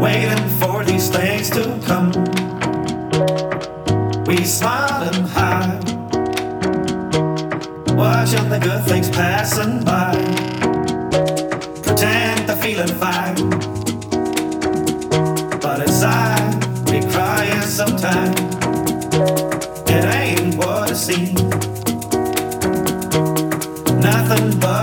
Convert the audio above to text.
waiting for these things to come. We smile and hide, watching the good things passing by. Pretend to feelin' feeling fine, but inside we crying sometimes. It ain't what it seems, nothing but